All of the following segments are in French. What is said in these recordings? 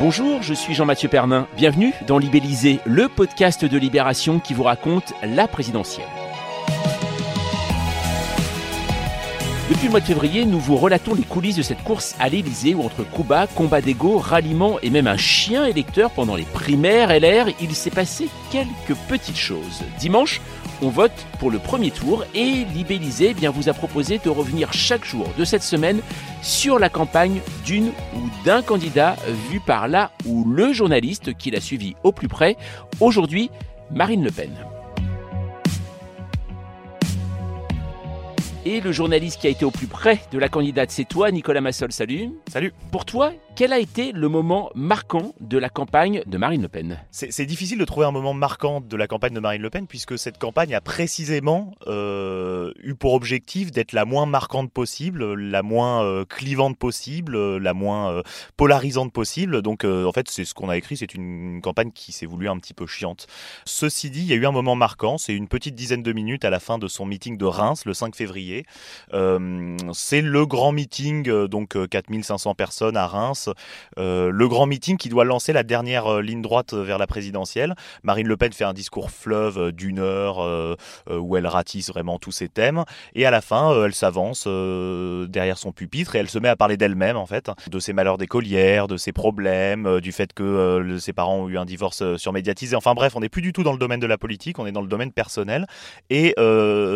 Bonjour, je suis Jean-Mathieu Pernin. Bienvenue dans Libellisé, le podcast de Libération qui vous raconte la présidentielle. Depuis le mois de février, nous vous relatons les coulisses de cette course à l'Élysée où entre Cuba, combat d'ego, ralliement et même un chien électeur pendant les primaires LR, il s'est passé quelques petites choses. Dimanche, on vote pour le premier tour et Libellisé bien, vous a proposé de revenir chaque jour de cette semaine sur la campagne d'une ou d'un candidat vu par là ou le journaliste qui l'a suivi au plus près. Aujourd'hui, Marine Le Pen. Et le journaliste qui a été au plus près de la candidate, c'est toi, Nicolas Massol. Salut. Salut. Pour toi, quel a été le moment marquant de la campagne de Marine Le Pen? C'est difficile de trouver un moment marquant de la campagne de Marine Le Pen puisque cette campagne a précisément euh, eu pour objectif d'être la moins marquante possible, la moins euh, clivante possible, la moins euh, polarisante possible. Donc en fait, c'est ce qu'on a écrit, c'est une, campagne qui s'est voulue un petit peu chiante. Ceci dit, il y a eu un moment marquant, c'est une petite dizaine de minutes à la fin de son meeting de Reims le 5 février. C'est le grand meeting, donc 4500 personnes à Reims euh, le grand meeting qui doit lancer la dernière euh, ligne droite vers la présidentielle. Marine Le Pen fait un discours fleuve d'une heure où elle ratisse vraiment tous ses thèmes. Et à la fin, elle s'avance derrière son pupitre et elle se met à parler d'elle-même, en fait, de ses malheurs d'écolière, de ses problèmes, du fait que ses parents ont eu un divorce surmédiatisé. Enfin bref, on n'est plus du tout dans le domaine de la politique, on est dans le domaine personnel. Et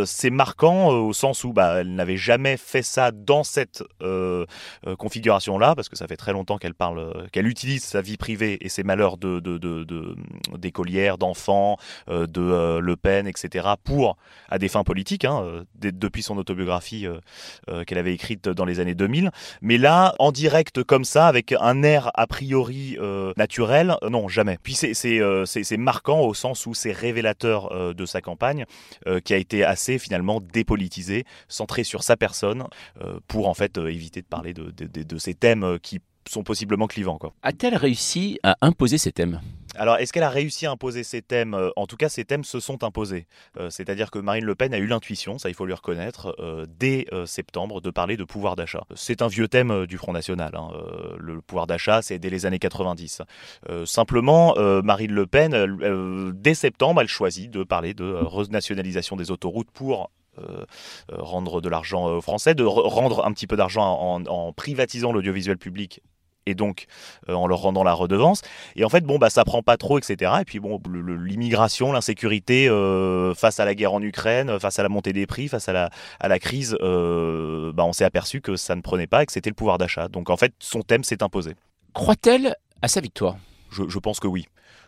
c'est marquant au sens où bah, elle n'avait jamais fait ça dans cette configuration-là, parce que ça fait très longtemps qu'elle parle, euh, qu'elle utilise sa vie privée et ses malheurs de, d'écolière, d'enfants, euh, de euh, Le Pen, etc. pour à des fins politiques, hein, depuis son autobiographie qu'elle avait écrite dans les années 2000. Mais là, en direct comme ça, avec un air a priori naturel, non, jamais. Puis c'est, marquant au sens où c'est révélateur de sa campagne, qui a été assez finalement dépolitisée, centrée sur sa personne, pour en fait éviter de parler de, de ces thèmes qui sont possiblement clivants. A-t-elle réussi à imposer ces thèmes? Alors, est-ce qu'elle a réussi à imposer ces thèmes? Euh, En tout cas, ces thèmes se sont imposés. Euh, c'est-à-dire que Marine Le Pen a eu l'intuition, ça il faut lui reconnaître, euh, dès septembre, de parler de pouvoir d'achat. C'est un vieux thème du Front National. Hein, le pouvoir d'achat, c'est dès les années 90. simplement, Marine Le Pen, dès septembre, elle choisit de parler de renationalisation des autoroutes pour rendre de l'argent français, de rendre un petit peu d'argent en privatisant l'audiovisuel public et donc euh, en leur rendant la redevance. Et en fait, bon, bah, ça prend pas trop, etc. Et puis, bon, l'immigration, l'insécurité euh, face à la guerre en Ukraine, face à la montée des prix, face à la, à la crise, euh, bah, on s'est aperçu que ça ne prenait pas et que c'était le pouvoir d'achat. Donc, en fait, son thème s'est imposé. Croit-elle à sa victoire? Je pense que oui.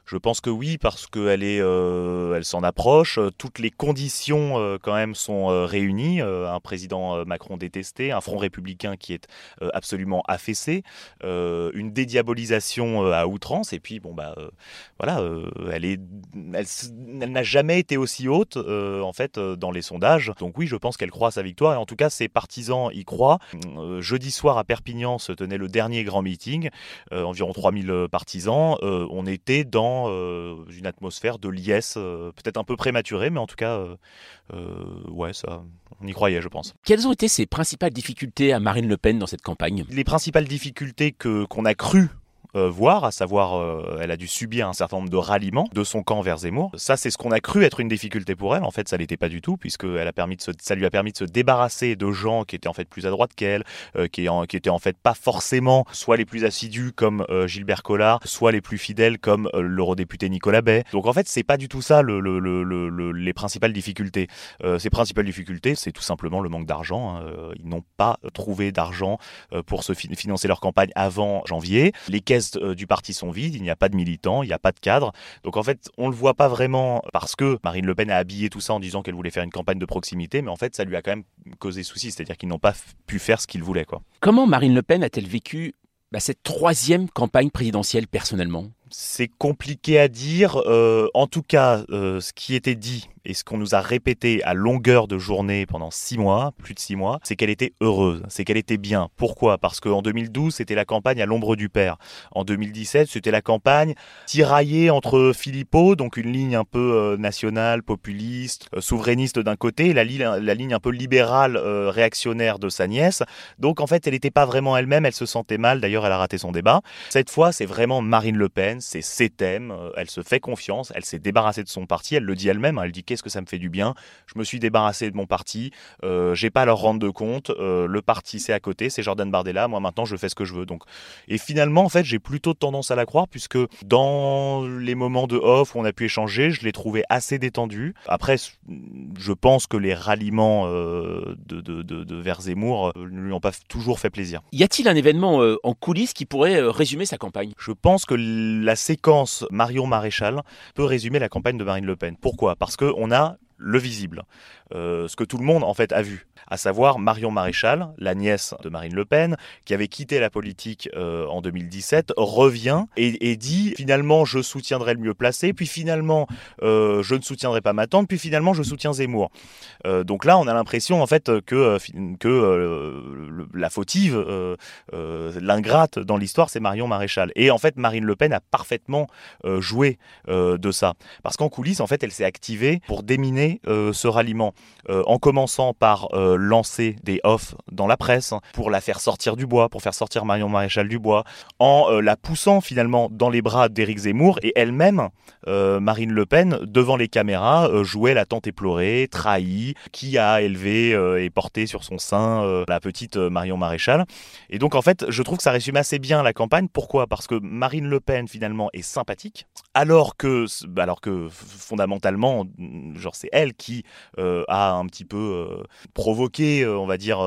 Je pense que oui, parce qu'elle est, euh, elle s'en approche. Toutes les conditions euh, quand même sont euh, réunies. un président Macron détesté, un front républicain qui est absolument affaissé, une dédiabolisation à outrance. Et puis bon bah voilà, elle est, elle, n'a jamais été aussi haute en fait dans les sondages. Donc oui, je pense qu'elle croit à sa victoire. Et en tout cas, ses partisans y croient. jeudi soir à Perpignan se tenait le dernier grand meeting, environ 3000 partisans. on était dans euh, une atmosphère de liesse, euh, peut-être un peu prématurée, mais en tout cas, euh, ouais, ça, on y croyait, je pense. Quelles ont été ses principales difficultés à Marine Le Pen dans cette campagne? Les principales difficultés que qu'on a cru voir, à savoir euh, elle a dû subir un certain nombre de ralliements de son camp vers Zemmour. Ça, c'est ce qu'on a cru être une difficulté pour elle. En fait, ça l'était pas du tout, puisque elle a permis de ça lui a permis de se débarrasser de gens qui étaient en fait plus à droite qu'elle, euh, qui, qui étaient en fait pas forcément soit les plus assidus comme Gilbert Collard, soit les plus fidèles comme l'eurodéputé Nicolas Bay. Donc en fait, c'est pas du tout ça le, le, les principales difficultés. ces principales difficultés, c'est tout simplement le manque d'argent. Hein. Ils n'ont pas trouvé d'argent pour se financer leur campagne avant janvier. Les caisses euh, du parti sont vides, il n'y a pas de militants, il n'y a pas de cadre. Donc en fait, on ne le voit pas vraiment parce que Marine Le Pen a habillé tout ça en disant qu'elle voulait faire une campagne de proximité, mais en fait, ça lui a quand même causé souci, c'est-à-dire qu'ils n'ont pas pu faire ce qu'ils voulaient. Quoi. Comment Marine Le Pen a-t-elle vécu bah, cette troisième campagne présidentielle personnellement? C'est compliqué à dire. Euh, en tout cas, euh, ce qui était dit et ce qu'on nous a répété à longueur de journée pendant six mois, plus de six mois, c'est qu'elle était heureuse, c'est qu'elle était bien. Pourquoi? Parce qu'en 2012, c'était la campagne à l'ombre du père. En 2017, c'était la campagne tiraillée entre Philippot, donc une ligne un peu euh, nationale, populiste, souverainiste d'un côté, et la, la, ligne un peu libérale, réactionnaire de sa nièce. Donc en fait, elle n'était pas vraiment elle-même, elle se sentait mal. D'ailleurs, elle a raté son débat. Cette fois, c'est vraiment Marine Le Pen c'est ses thèmes, euh, elle se fait confiance, elle s'est débarrassée de son parti, elle le dit elle-même, hein, elle dit qu'est-ce que ça me fait du bien, je me suis débarrassé de mon parti, euh, j'ai pas à leur rendre de compte, euh, le parti c'est à côté, c'est Jordan Bardella, moi maintenant je fais ce que je veux. Donc, et finalement en fait j'ai plutôt tendance à la croire puisque dans les moments de off où on a pu échanger, je l'ai trouvé assez détendu. Après, je pense que les ralliements de, de, de, de vers Zemmour ne lui ont pas toujours fait plaisir. Y a-t-il un événement en coulisses qui pourrait résumer sa campagne? Je pense que la séquence Marion Maréchal peut résumer la campagne de Marine Le Pen. Pourquoi? Parce qu'on a le visible, euh, ce que tout le monde en fait a vu, à savoir Marion Maréchal, la nièce de Marine Le Pen, qui avait quitté la politique euh, en 2017, revient et, dit finalement je soutiendrai le mieux placé, puis finalement euh, je ne soutiendrai pas ma tante, puis finalement je soutiens Zemmour. donc là on a l'impression en fait que, que la fautive, l'ingrate dans l'histoire c'est Marion Maréchal. Et en fait Marine Le Pen a parfaitement joué de ça, parce qu'en coulisses en fait elle s'est activée pour déminer euh, ce ralliement, euh, en commençant par euh, lancer des offs dans la presse pour la faire sortir du bois, pour faire sortir Marion Maréchal du bois, en la poussant finalement dans les bras d'Éric Zemmour et elle-même, Marine Le Pen, devant les caméras, jouait la tante éplorée, trahie, qui a élevé et porté sur son sein la petite Marion Maréchal. Et donc en fait, je trouve que ça résume assez bien la campagne. Pourquoi? Parce que Marine Le Pen finalement est sympathique, alors que, alors que fondamentalement, genre c'est elle qui euh, a un petit peu euh, provoqué, euh, on va dire,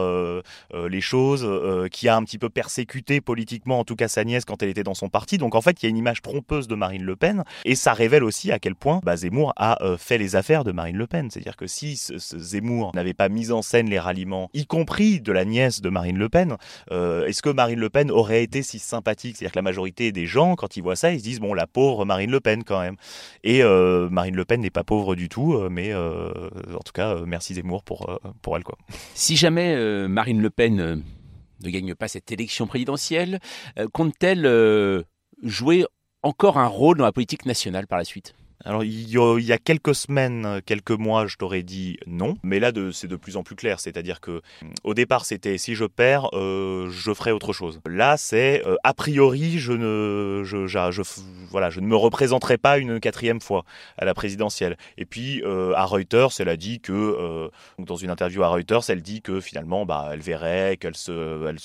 les choses, qui a un petit peu persécuté politiquement, en tout cas sa nièce, quand elle était dans son parti. Donc en fait, il y a une image trompeuse de Marine Le Pen, et ça révèle aussi à quel point bah, Zemmour a fait les affaires de Marine Le Pen. C'est-à-dire que si Zemmour n'avait pas mis en scène les ralliements, y compris de la nièce de Marine Le Pen, est-ce que Marine Le Pen aurait été si sympathique? C'est-à-dire que la majorité des gens, quand ils voient ça, ils se disent bon, la pauvre Marine Le Pen quand même. Et Marine Le Pen n'est pas pauvre du tout, mais en tout cas, euh, merci Zemmour pour, euh, pour elle. Si jamais Marine Le Pen ne gagne pas cette élection présidentielle, compte-t-elle jouer encore un rôle dans la politique nationale par la suite? Alors il y, a, quelques semaines, quelques mois, je t'aurais dit non, mais là c'est de plus en plus clair. C'est-à-dire que mm, au départ c'était si je perds, euh, je ferai autre chose. Là c'est euh, a priori je ne, je, voilà, je ne me représenterai pas une quatrième fois à la présidentielle. Et puis euh, à Reuters, elle a dit que dans une interview à Reuters, elle dit que finalement bah elle verrait qu'elle se, elle,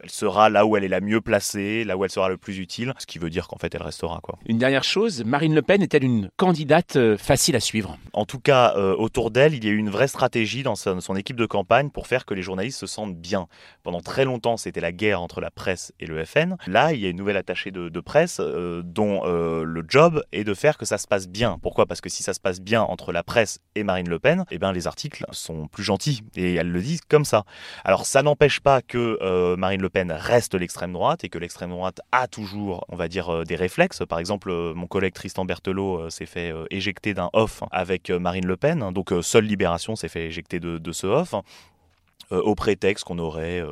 elle, sera là où elle est la mieux placée, là où elle sera le plus utile, ce qui veut dire qu'en fait elle restera quoi. Une dernière chose, Marine Le Pen est-elle une candidate euh, facile à suivre. En tout cas, euh, autour d'elle, il y a eu une vraie stratégie dans son, équipe de campagne pour faire que les journalistes se sentent bien. Pendant très longtemps, c'était la guerre entre la presse et le FN. Là, il y a une nouvelle attachée de, presse euh, dont le job est de faire que ça se passe bien. Pourquoi? Parce que si ça se passe bien entre la presse et Marine Le Pen, eh ben, les articles sont plus gentils et elles le disent comme ça. Alors ça n'empêche pas que Marine Le Pen reste l'extrême droite et que l'extrême droite a toujours, on va dire, des réflexes. Par exemple, mon collègue Tristan Berthelot s'est fait euh, éjecter d'un off avec euh, Marine Le Pen. Donc euh, seule Libération s'est fait éjecter de, ce off au prétexte qu'on aurait,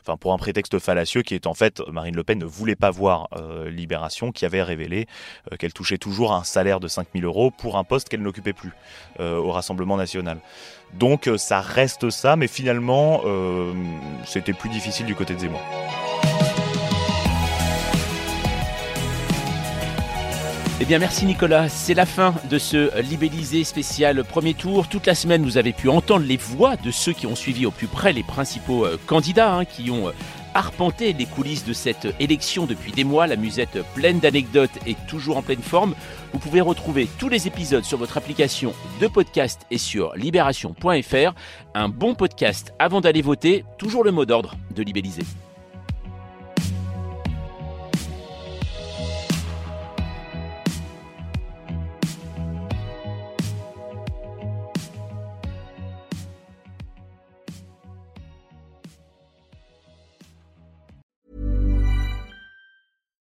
enfin pour un prétexte fallacieux qui est en fait Marine Le Pen ne voulait pas voir Libération qui avait révélé qu'elle touchait toujours un salaire de 5000 euros pour un poste qu'elle n'occupait plus au Rassemblement national. Donc ça reste ça, mais finalement c'était plus difficile du côté de Zemmour. Eh bien merci Nicolas, c'est la fin de ce libellisé spécial premier tour. Toute la semaine vous avez pu entendre les voix de ceux qui ont suivi au plus près les principaux euh, candidats, hein, qui ont euh, arpenté les coulisses de cette élection depuis des mois. La musette pleine d'anecdotes et toujours en pleine forme. Vous pouvez retrouver tous les épisodes sur votre application de podcast et sur libération.fr. Un bon podcast avant d'aller voter, toujours le mot d'ordre de libelliser.